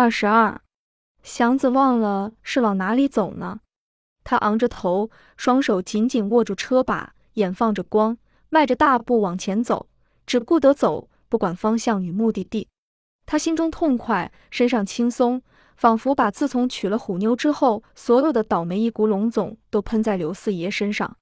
二十二，祥子忘了是往哪里走呢。他昂着头，双手紧紧握住车把，眼放着光，迈着大步往前走，只顾得走，不管方向与目的地。他心中痛快，身上轻松，仿佛把自从娶了虎妞之后，所有的倒霉一股龙总都喷在刘四爷身上。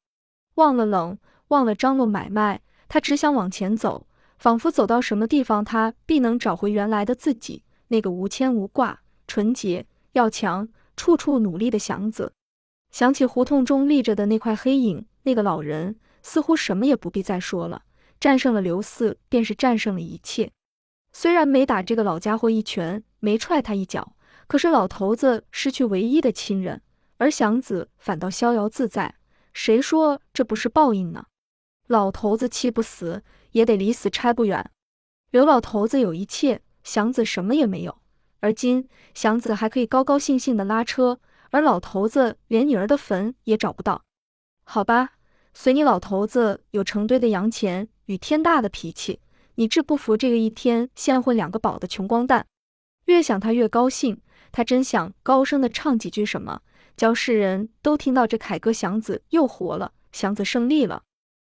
忘了冷，忘了张罗买卖，他只想往前走，仿佛走到什么地方，他必能找回原来的自己。那个无牵无挂、纯洁要强、处处努力的祥子，想起胡同中立着的那块黑影，那个老人，似乎什么也不必再说了。战胜了刘四，便是战胜了一切。虽然没打这个老家伙一拳，没踹他一脚，可是老头子失去唯一的亲人，而祥子反倒逍遥自在。谁说这不是报应呢？老头子气不死，也得离死差不远。刘老头子有一切。祥子什么也没有，而今祥子还可以高高兴兴的拉车，而老头子连女儿的坟也找不到。好吧，随你老头子有成堆的洋钱与天大的脾气，你治不服这个一天现混两个宝的穷光蛋。越想他越高兴，他真想高声的唱几句什么，叫世人都听到这凯歌祥子又活了，祥子胜利了。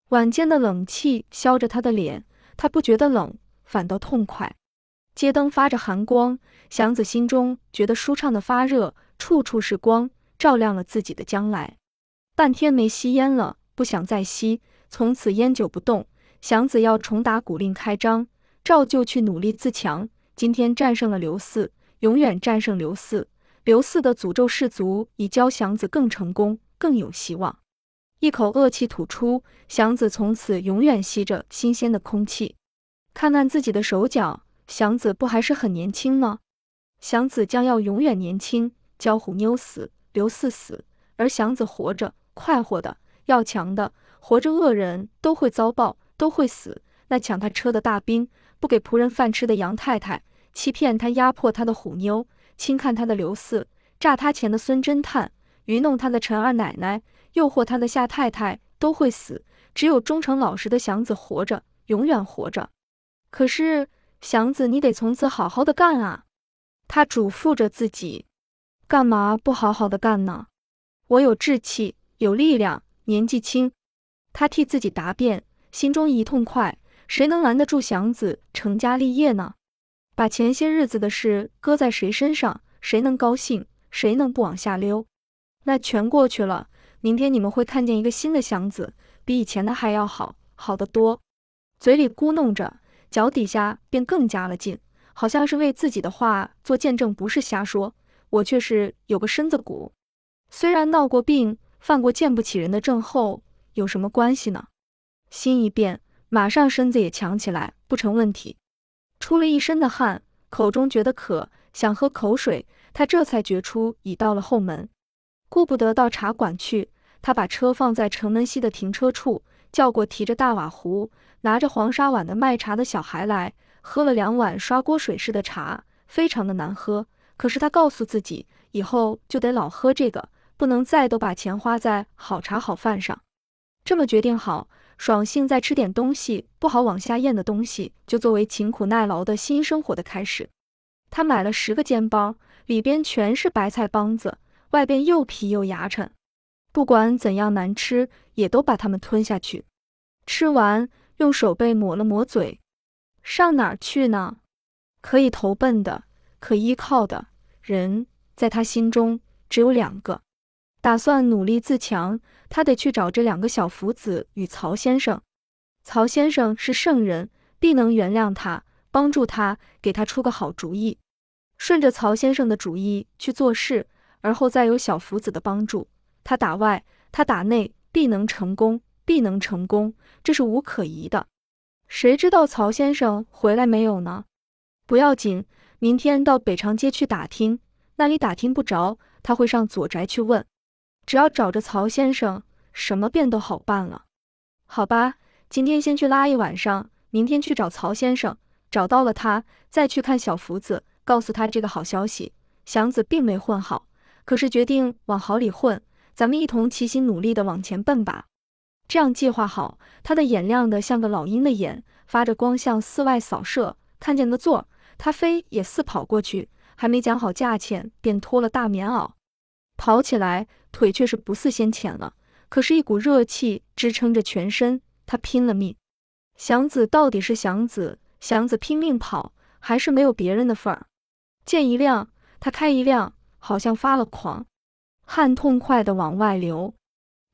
晚间的冷气削着他的脸，他不觉得冷，反倒痛快。街灯发着寒光，祥子心中觉得舒畅的发热，处处是光，照亮了自己的将来。半天没吸烟了，不想再吸，从此烟酒不动。祥子要重打鼓令开张，照旧去努力自强。今天战胜了刘四，永远战胜刘四。刘四的诅咒氏族已教祥子更成功，更有希望。一口恶气吐出，祥子从此永远吸着新鲜的空气。看看自己的手脚。祥子不还是很年轻吗？祥子将要永远年轻。焦虎妞死，刘四死，而祥子活着，快活的，要强的。活着恶人都会遭报，都会死。那抢他车的大兵，不给仆人饭吃的杨太太，欺骗他、压迫他的虎妞，轻看他的刘四，诈他钱的孙侦探，愚弄他的陈二奶奶，诱惑他的夏太太，都会死。只有忠诚老实的祥子活着，永远活着。可是。祥子，你得从此好好的干啊！他嘱咐着自己，干嘛不好好的干呢？我有志气，有力量，年纪轻。他替自己答辩，心中一痛快。谁能拦得住祥子成家立业呢？把前些日子的事搁在谁身上，谁能高兴？谁能不往下溜？那全过去了。明天你们会看见一个新的祥子，比以前的还要好，好得多。嘴里咕哝着。脚底下便更加了劲，好像是为自己的话做见证，不是瞎说。我却是有个身子骨，虽然闹过病，犯过见不起人的症候，有什么关系呢？心一变，马上身子也强起来，不成问题。出了一身的汗，口中觉得渴，想喝口水，他这才觉出已到了后门，顾不得到茶馆去，他把车放在城门西的停车处，叫过提着大瓦壶。拿着黄沙碗的卖茶的小孩来，喝了两碗刷锅水似的茶，非常的难喝。可是他告诉自己，以后就得老喝这个，不能再都把钱花在好茶好饭上。这么决定好，爽性再吃点东西，不好往下咽的东西，就作为勤苦耐劳的新生活的开始。他买了十个煎包，里边全是白菜帮子，外边又皮又牙碜，不管怎样难吃，也都把它们吞下去。吃完。用手背抹了抹嘴，上哪儿去呢？可以投奔的、可依靠的人，在他心中只有两个。打算努力自强，他得去找这两个小福子与曹先生。曹先生是圣人，必能原谅他，帮助他，给他出个好主意。顺着曹先生的主意去做事，而后再有小福子的帮助，他打外，他打内，必能成功。必能成功，这是无可疑的。谁知道曹先生回来没有呢？不要紧，明天到北长街去打听，那里打听不着，他会上左宅去问。只要找着曹先生，什么便都好办了。好吧，今天先去拉一晚上，明天去找曹先生，找到了他，再去看小福子，告诉他这个好消息。祥子并没混好，可是决定往好里混，咱们一同齐心努力的往前奔吧。这样计划好，他的眼亮的像个老鹰的眼，发着光向四外扫射。看见个座，他飞也似跑过去，还没讲好价钱，便脱了大棉袄，跑起来，腿却是不似先前了。可是，一股热气支撑着全身，他拼了命。祥子到底是祥子，祥子拼命跑，还是没有别人的份儿。见一辆，他开一辆，好像发了狂，汗痛快的往外流。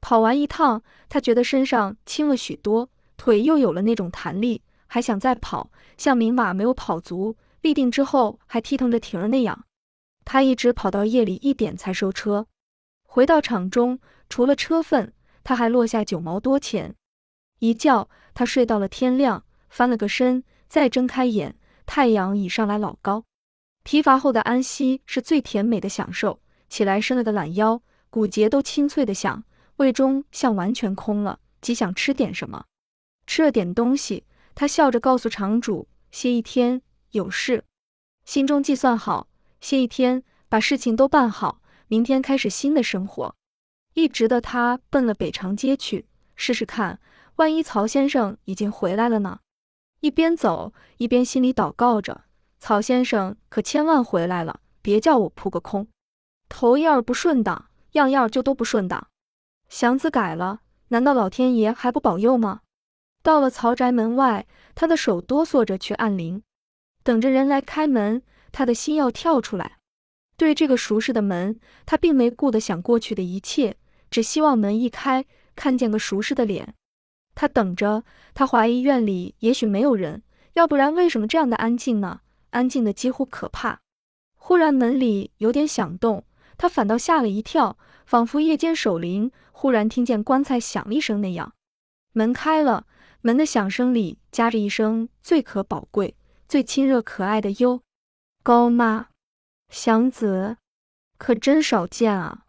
跑完一趟，他觉得身上轻了许多，腿又有了那种弹力，还想再跑，像明马没有跑足，立定之后还踢腾着蹄儿那样。他一直跑到夜里一点才收车。回到场中，除了车份，他还落下九毛多钱。一觉，他睡到了天亮，翻了个身，再睁开眼，太阳已上来老高。疲乏后的安息是最甜美的享受。起来伸了个懒腰，骨节都清脆的响，胃中像完全空了，极想吃点什么。吃了点东西，他笑着告诉场主：“歇一天，有事。”心中计算好，歇一天，把事情都办好，明天开始新的生活。一直的他奔了北长街去，试试看，万一曹先生已经回来了呢？一边走一边心里祷告着：“曹先生可千万回来了，别叫我扑个空。”头一儿不顺当，样样就都不顺当。祥子改了，难道老天爷还不保佑吗？到了曹宅门外，他的手哆嗦着去按铃，等着人来开门。他的心要跳出来。对这个熟识的门，他并没顾得想过去的一切，只希望门一开，看见个熟识的脸。他等着，他怀疑院里也许没有人，要不然为什么这样的安静呢？安静的几乎可怕。忽然门里有点响动。他反倒吓了一跳，仿佛夜间守灵，忽然听见棺材响了一声那样。门开了，门的响声里夹着一声最可宝贵、最亲热可爱的哟，高妈，祥子，可真少见啊！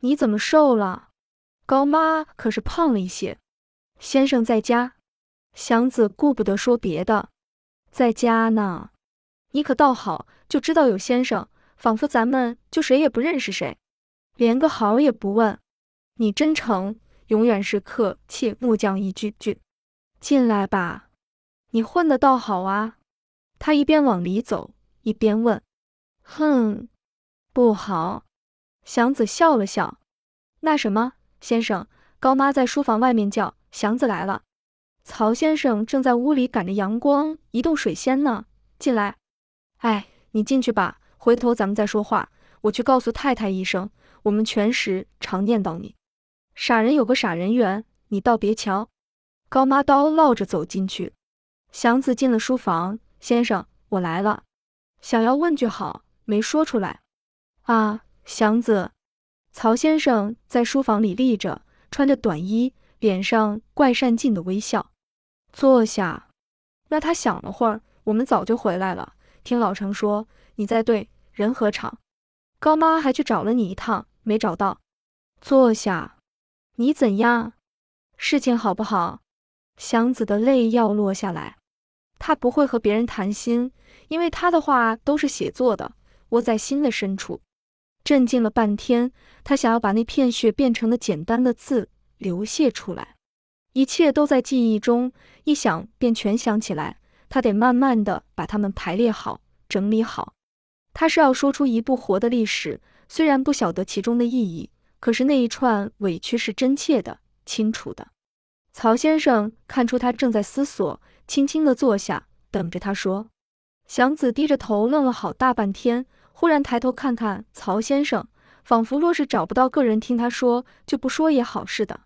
你怎么瘦了？高妈可是胖了一些。先生在家？祥子顾不得说别的，在家呢。你可倒好，就知道有先生。仿佛咱们就谁也不认识谁，连个好也不问。你真诚，永远是客气木匠一句句。进来吧，你混得倒好啊。他一边往里走，一边问：“哼，不好。”祥子笑了笑：“那什么，先生，高妈在书房外面叫，祥子来了。曹先生正在屋里赶着阳光移动水仙呢。进来。哎，你进去吧。”回头咱们再说话，我去告诉太太一声，我们全时常念叨你。傻人有个傻人缘，你倒别瞧。高妈叨唠着走进去，祥子进了书房。先生，我来了，想要问句好，没说出来。啊，祥子，曹先生在书房里立着，穿着短衣，脸上怪善尽的微笑。坐下。那他想了会儿，我们早就回来了。听老程说你在对。人和场，高妈还去找了你一趟，没找到。坐下，你怎样？事情好不好？祥子的泪要落下来。他不会和别人谈心，因为他的话都是写作的，窝在心的深处。镇静了半天，他想要把那片血变成的简单的字流泻出来。一切都在记忆中，一想便全想起来。他得慢慢的把它们排列好，整理好。他是要说出一部活的历史，虽然不晓得其中的意义，可是那一串委屈是真切的、清楚的。曹先生看出他正在思索，轻轻地坐下，等着他说。祥子低着头愣了好大半天，忽然抬头看看曹先生，仿佛若是找不到个人听他说，就不说也好似的。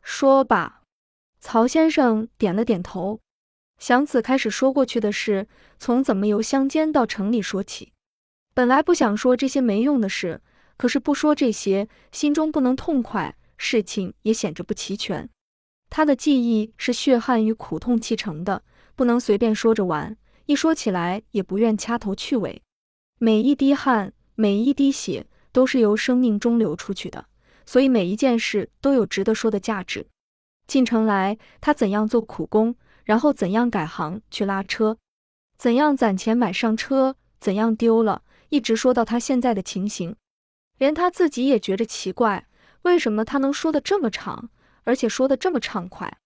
说吧。曹先生点了点头。祥子开始说过去的事，从怎么由乡间到城里说起。本来不想说这些没用的事，可是不说这些，心中不能痛快，事情也显着不齐全。他的记忆是血汗与苦痛砌成的，不能随便说着玩。一说起来，也不愿掐头去尾。每一滴汗，每一滴血，都是由生命中流出去的，所以每一件事都有值得说的价值。进城来，他怎样做苦工，然后怎样改行去拉车，怎样攒钱买上车，怎样丢了。一直说到他现在的情形，连他自己也觉着奇怪，为什么他能说的这么长，而且说的这么畅快？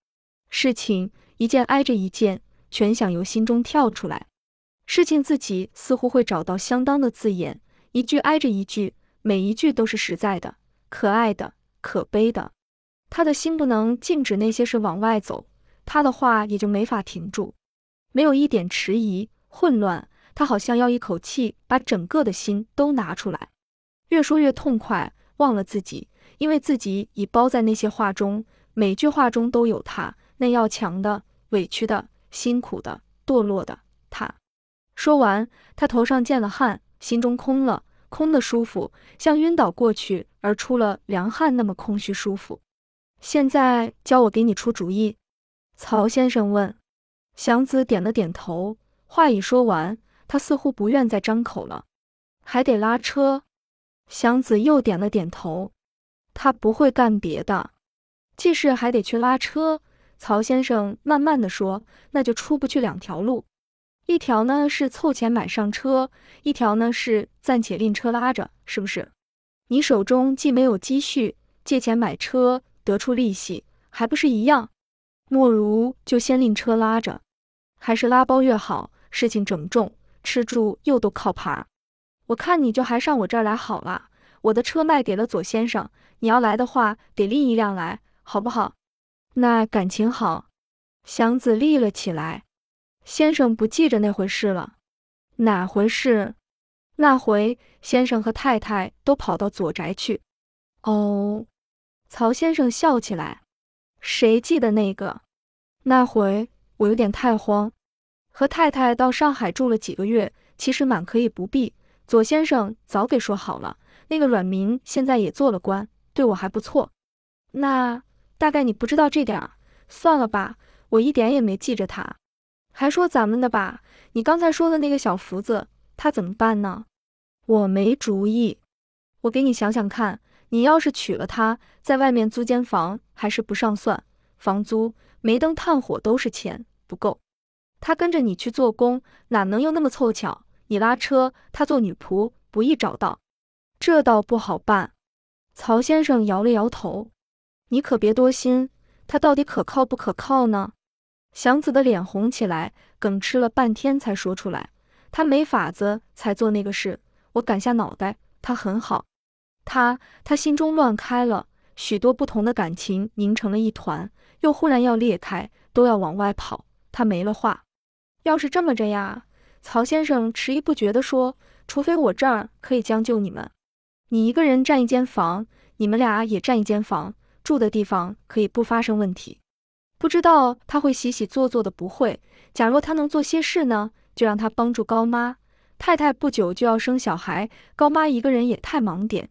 事情一件挨着一件，全想由心中跳出来。事情自己似乎会找到相当的字眼，一句挨着一句，每一句都是实在的、可爱的、可悲的。他的心不能禁止那些事往外走，他的话也就没法停住。没有一点迟疑、混乱，他好像要一口气把整个的心都拿出来，越说越痛快，忘了自己，因为自己已包在那些话中，每句话中都有他那要强的、委屈的、辛苦的、堕落的他。说完，他头上见了汗，心中空了，空的舒服，像晕倒过去而出了凉汗那么空虚舒服。现在教我给你出主意，曹先生问。祥子点了点头，话已说完，他似乎不愿再张口了。还得拉车。祥子又点了点头，他不会干别的，既是还得去拉车。曹先生慢慢的说：“那就出不去两条路。”一条呢是凑钱买上车，一条呢是暂且另车拉着，是不是？你手中既没有积蓄，借钱买车得出利息，还不是一样？莫如就先另车拉着，还是拉包越好？事情整重，吃住又都靠爬。我看你就还上我这儿来好了。我的车卖给了左先生，你要来的话，得另一辆来，好不好？那感情好。祥子立了起来。先生不记着那回事了，哪回事？那回先生和太太都跑到左宅去。哦，曹先生笑起来。谁记得那个？那回我有点太慌，和太太到上海住了几个月，其实满可以不必。左先生早给说好了，那个阮明现在也做了官，对我还不错。那大概你不知道这点儿，算了吧，我一点也没记着他。还说咱们的吧，你刚才说的那个小福子，他怎么办呢？我没主意，我给你想想看。你要是娶了她，在外面租间房还是不上算，房租、煤灯、炭火都是钱，不够。他跟着你去做工，哪能又那么凑巧？你拉车，他做女仆，不易找到。这倒不好办。曹先生摇了摇头，你可别多心，他到底可靠不可靠呢？祥子的脸红起来，哽吃了半天才说出来：“他没法子才做那个事，我敢下脑袋，他很好。他他心中乱开了，许多不同的感情凝成了一团，又忽然要裂开，都要往外跑。他没了话。要是这么着呀，曹先生迟疑不决地说：除非我这儿可以将就你们，你一个人占一间房，你们俩也占一间房，住的地方可以不发生问题。”不知道他会洗洗做做的不会。假若他能做些事呢，就让他帮助高妈太太。不久就要生小孩，高妈一个人也太忙点。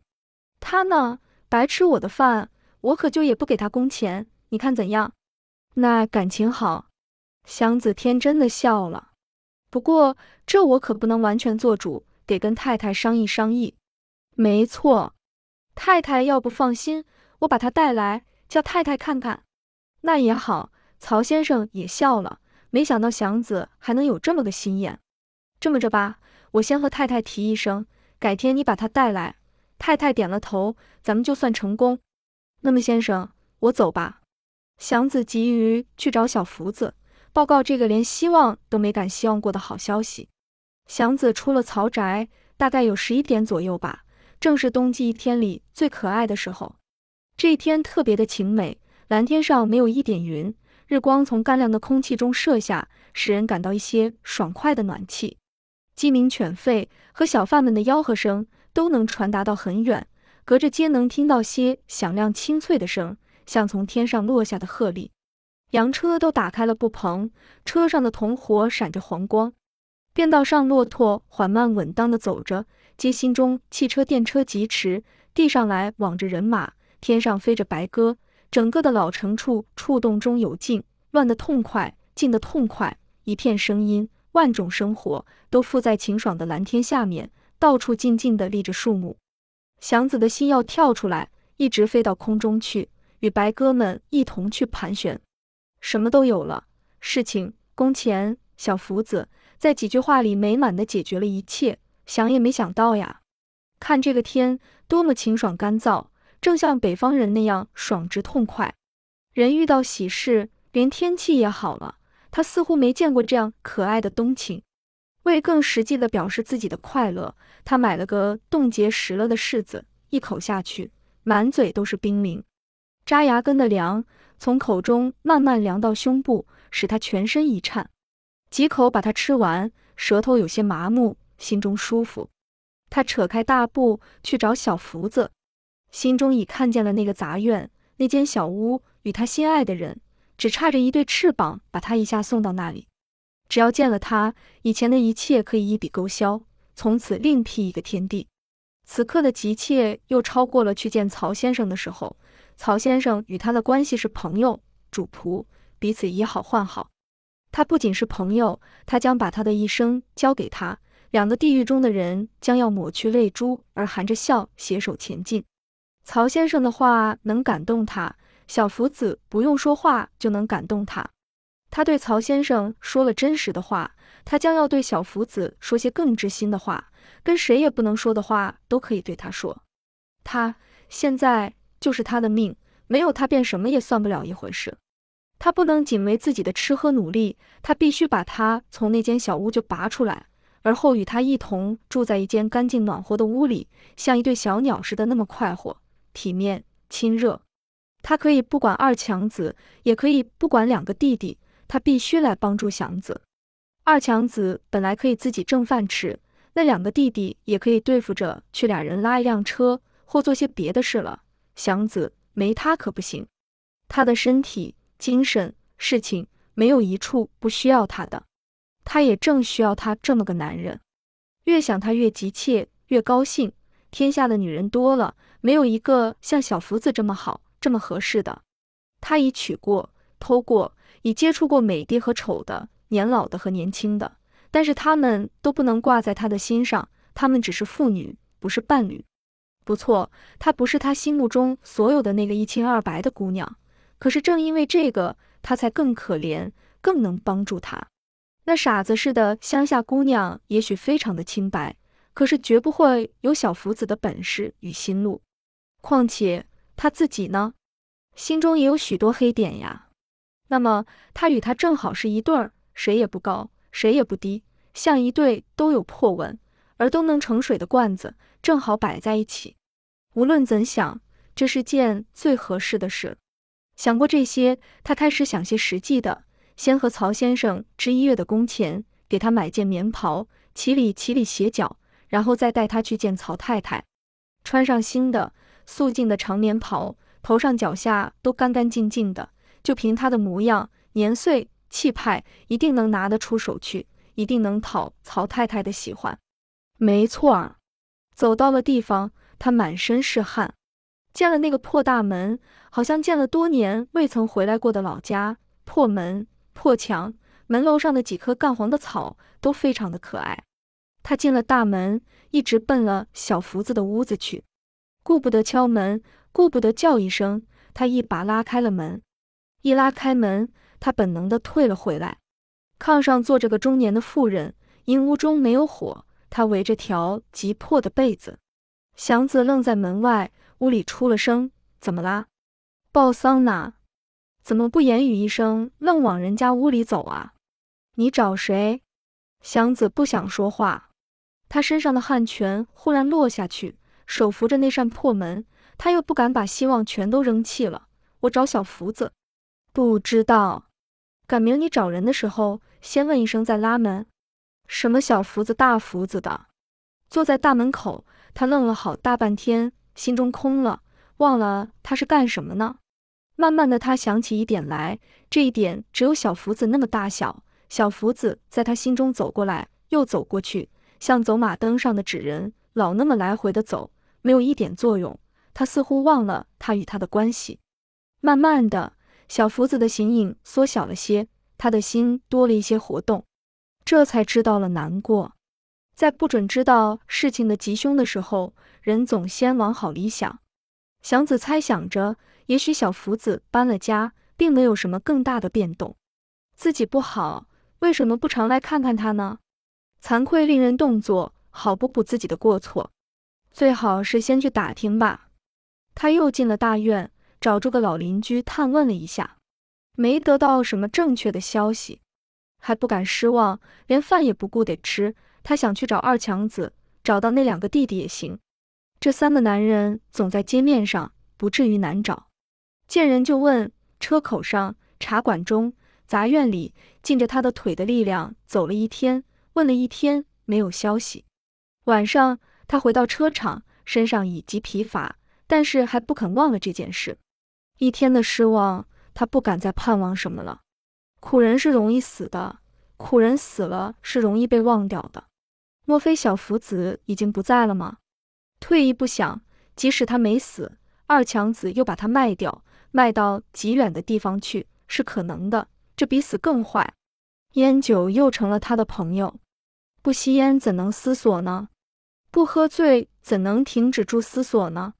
他呢，白吃我的饭，我可就也不给他工钱。你看怎样？那感情好。祥子天真的笑了。不过这我可不能完全做主，得跟太太商议商议。没错，太太要不放心，我把他带来，叫太太看看。那也好，曹先生也笑了。没想到祥子还能有这么个心眼。这么着吧，我先和太太提一声，改天你把他带来。太太点了头，咱们就算成功。那么先生，我走吧。祥子急于去找小福子，报告这个连希望都没敢希望过的好消息。祥子出了曹宅，大概有十一点左右吧，正是冬季一天里最可爱的时候。这一天特别的晴美。蓝天上没有一点云，日光从干凉的空气中射下，使人感到一些爽快的暖气。鸡鸣犬吠和小贩们的吆喝声都能传达到很远，隔着街能听到些响亮清脆的声，像从天上落下的鹤唳。洋车都打开了布棚，车上的铜火闪着黄光。便道上骆驼缓慢稳当地走着，街心中汽车电车疾驰，地上来往着人马，天上飞着白鸽。整个的老城处触动中有静，乱得痛快，静得痛快，一片声音，万种生活都附在晴爽的蓝天下面，到处静静地立着树木。祥子的心要跳出来，一直飞到空中去，与白鸽们一同去盘旋。什么都有了，事情、工钱、小福子，在几句话里美满地解决了一切。想也没想到呀，看这个天多么晴爽干燥。正像北方人那样爽直痛快，人遇到喜事，连天气也好了。他似乎没见过这样可爱的冬晴。为更实际的表示自己的快乐，他买了个冻结实了的柿子，一口下去，满嘴都是冰凌，扎牙根的凉，从口中慢慢凉到胸部，使他全身一颤。几口把它吃完，舌头有些麻木，心中舒服。他扯开大步去找小福子，心中已看见了那个杂院，那间小屋与他心爱的人，只差着一对翅膀把他一下送到那里。只要见了他，以前的一切可以一笔勾销，从此另辟一个天地。此刻的急切又超过了去见曹先生的时候。曹先生与他的关系是朋友、主仆，彼此以好换好。他不仅是朋友，他将把他的一生交给他。两个地狱中的人将要抹去泪珠，而含着笑携手前进。曹先生的话能感动他，小福子不用说话就能感动他。他对曹先生说了真实的话，他将要对小福子说些更知心的话，跟谁也不能说的话都可以对他说。他现在就是他的命，没有他便什么也算不了一回事。他不能仅为自己的吃喝努力，他必须把他从那间小屋就拔出来，而后与他一同住在一间干净暖和的屋里，像一对小鸟似的那么快活、体面、亲热。他可以不管二强子，也可以不管两个弟弟。他必须来帮助祥子。二强子本来可以自己挣饭吃，那两个弟弟也可以对付着去俩人拉一辆车或做些别的事了。祥子没他可不行，他的身体、精神、事情没有一处不需要他的。他也正需要他这么个男人。越想他越急切，越高兴。天下的女人多了，没有一个像小福子这么好、这么合适的。他已娶过，偷过。已接触过美的和丑的，年老的和年轻的，但是他们都不能挂在他的心上。他们只是妇女，不是伴侣。不错，她不是他心目中所有的那个一清二白的姑娘。可是正因为这个，他才更可怜，更能帮助他。那傻子似的乡下姑娘，也许非常的清白，可是绝不会有小福子的本事与心路。况且他自己呢，心中也有许多黑点呀。那么他与他正好是一对儿，谁也不高，谁也不低，像一对都有破纹而都能盛水的罐子，正好摆在一起。无论怎想，这是件最合适的事。想过这些，他开始想些实际的，先和曹先生支一月的工钱，给他买件棉袍，齐里齐里鞋脚，然后再带他去见曹太太，穿上新的素净的长棉袍，头上脚下都干干净净的。就凭他的模样、年岁、气派，一定能拿得出手去，一定能讨曹太太的喜欢。没错儿，走到了地方，他满身是汗，见了那个破大门，好像见了多年未曾回来过的老家。破门、破墙，门楼上的几棵干黄的草都非常的可爱。他进了大门，一直奔了小福子的屋子去，顾不得敲门，顾不得叫一声，他一把拉开了门。一拉开门，他本能的退了回来。炕上坐着个中年的妇人，因屋中没有火，她围着条极破的被子。祥子愣在门外，屋里出了声：“怎么啦？报丧呢？怎么不言语一声，愣往人家屋里走啊？你找谁？”祥子不想说话，他身上的汗全忽然落下去，手扶着那扇破门，他又不敢把希望全都扔弃了。我找小福子。不知道，赶明你找人的时候，先问一声再拉门。什么小福子大福子的，坐在大门口，他愣了好大半天，心中空了，忘了他是干什么呢。慢慢的，他想起一点来，这一点只有小福子那么大小。小福子在他心中走过来又走过去，像走马灯上的纸人，老那么来回的走，没有一点作用。他似乎忘了他与他的关系。慢慢的。小福子的形影缩小了些，他的心多了一些活动，这才知道了难过。在不准知道事情的吉凶的时候，人总先往好里想。祥子猜想着，也许小福子搬了家，并没有什么更大的变动。自己不好，为什么不常来看看他呢？惭愧令人动作，好补补自己的过错。最好是先去打听吧。他又进了大院。找住个老邻居探问了一下，没得到什么正确的消息。还不敢失望，连饭也不顾得吃。他想去找二强子，找到那两个弟弟也行。这三个男人总在街面上，不至于难找。见人就问，车口上、茶馆中、杂院里，尽着他的腿的力量走了一天，问了一天，没有消息。晚上，他回到车场，身上已极疲乏，但是还不肯忘了这件事。一天的失望，他不敢再盼望什么了。苦人是容易死的，苦人死了是容易被忘掉的。莫非小福子已经不在了吗？退一步想，即使他没死，二强子又把他卖掉，卖到极远的地方去，是可能的。这比死更坏。烟酒又成了他的朋友，不吸烟怎能思索呢？不喝醉怎能停止住思索呢？